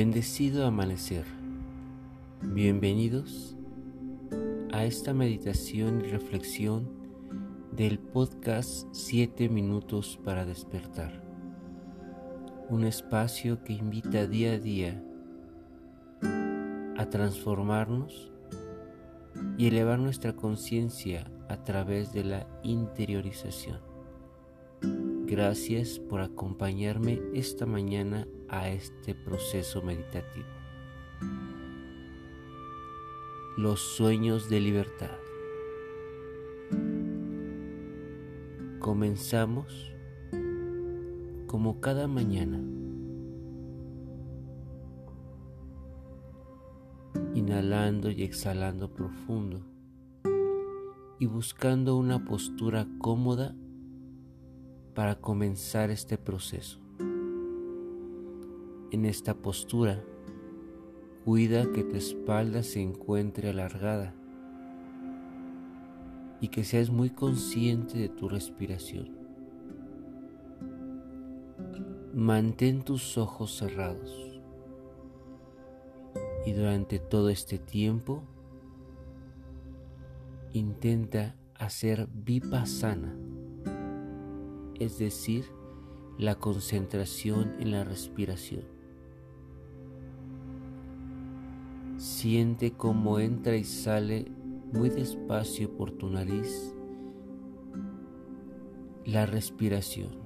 Bendecido amanecer. Bienvenidos a esta meditación y reflexión del podcast 7 minutos para despertar. Un espacio que invita día a día a transformarnos y elevar nuestra conciencia a través de la interiorización. Gracias por acompañarme esta mañana a este proceso meditativo. Los sueños de libertad. Comenzamos como cada mañana. Inhalando y exhalando profundo y buscando una postura cómoda para comenzar este proceso. En esta postura, cuida que tu espalda se encuentre alargada y que seas muy consciente de tu respiración. Mantén tus ojos cerrados y durante todo este tiempo intenta hacer vipassana es decir, la concentración en la respiración. Siente cómo entra y sale muy despacio por tu nariz la respiración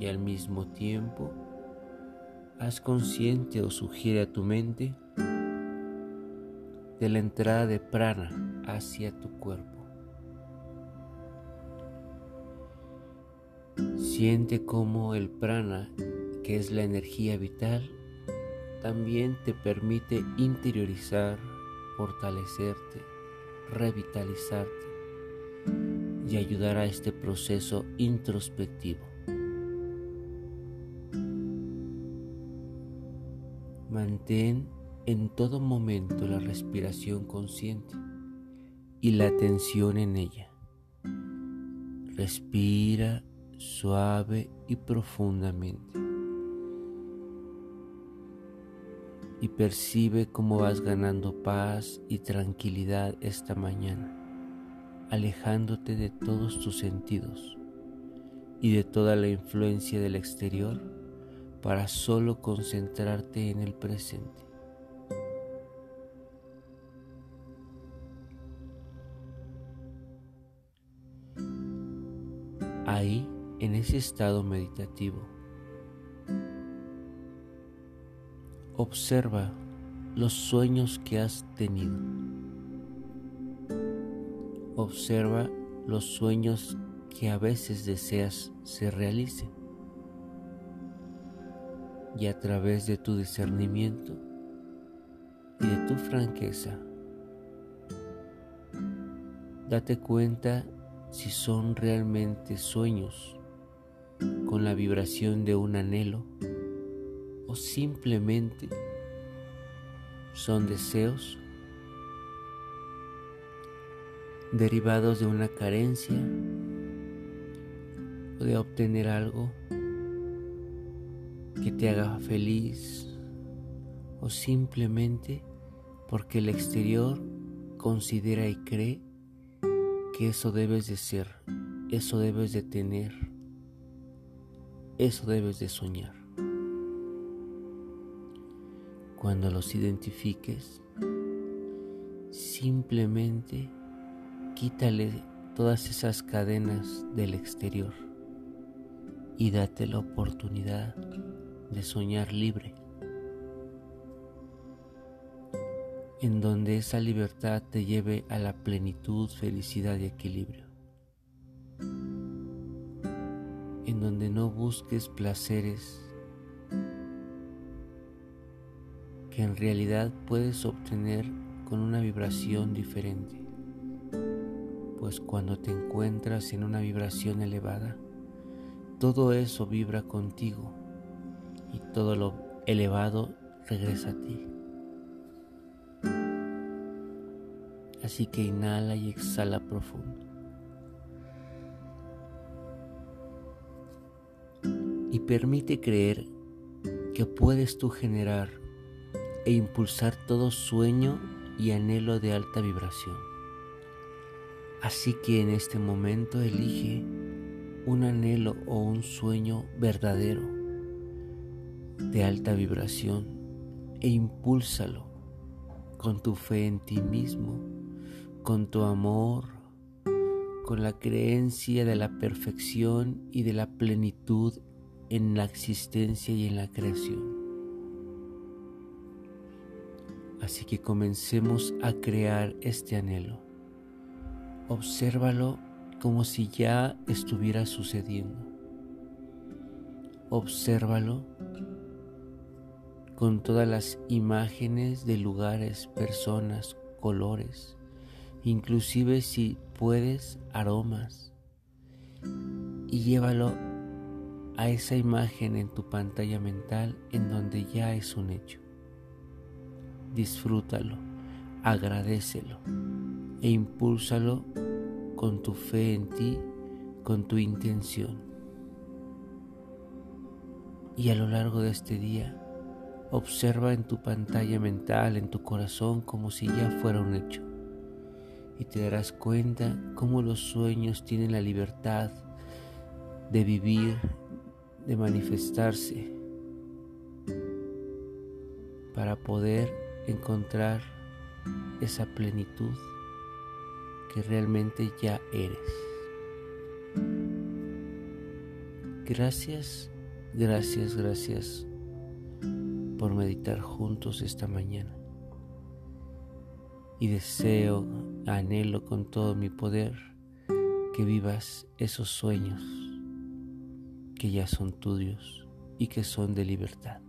y al mismo tiempo haz consciente o sugiere a tu mente de la entrada de prana hacia tu cuerpo. Siente como el prana, que es la energía vital, también te permite interiorizar, fortalecerte, revitalizarte y ayudar a este proceso introspectivo. Mantén en todo momento la respiración consciente y la atención en ella. Respira suave y profundamente. Y percibe cómo vas ganando paz y tranquilidad esta mañana, alejándote de todos tus sentidos y de toda la influencia del exterior para solo concentrarte en el presente. Ahí en ese estado meditativo. Observa los sueños que has tenido. Observa los sueños que a veces deseas se realicen. Y a través de tu discernimiento y de tu franqueza, date cuenta si son realmente sueños con la vibración de un anhelo o simplemente son deseos derivados de una carencia o de obtener algo que te haga feliz o simplemente porque el exterior considera y cree que eso debes de ser, eso debes de tener. Eso debes de soñar. Cuando los identifiques, simplemente quítale todas esas cadenas del exterior y date la oportunidad de soñar libre, en donde esa libertad te lleve a la plenitud, felicidad y equilibrio. en donde no busques placeres en realidad puedes obtener con una vibración diferente. Pues cuando te encuentras en una vibración elevada, todo eso vibra contigo y todo lo elevado regresa a ti. Así que inhala y exhala profundo. y permite creer que puedes tú generar e impulsar todo sueño y anhelo de alta vibración. Así que en este momento elige un anhelo o un sueño verdadero de alta vibración e impúlsalo con tu fe en ti mismo, con tu amor, con la creencia de la perfección y de la plenitud en la existencia y en la creación. Así que comencemos a crear este anhelo. Obsérvalo como si ya estuviera sucediendo. Obsérvalo con todas las imágenes de lugares, personas, colores, inclusive si puedes aromas, y llévalo a esa imagen en tu pantalla mental en donde ya es un hecho. Disfrútalo, agradecelo e impúlsalo con tu fe en ti, con tu intención. Y a lo largo de este día, observa en tu pantalla mental, en tu corazón, como si ya fuera un hecho. Y te darás cuenta cómo los sueños tienen la libertad de vivir de manifestarse para poder encontrar esa plenitud que realmente ya eres. Gracias, gracias, gracias por meditar juntos esta mañana. Y deseo, anhelo con todo mi poder que vivas esos sueños que ya son tuyos y que son de libertad.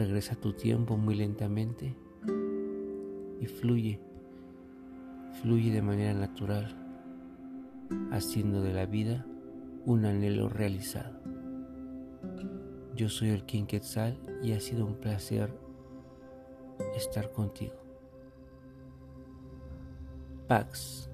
Regresa tu tiempo muy lentamente y fluye, fluye de manera natural, haciendo de la vida un anhelo realizado. Yo soy el King Quetzal y ha sido un placer estar contigo. Pax.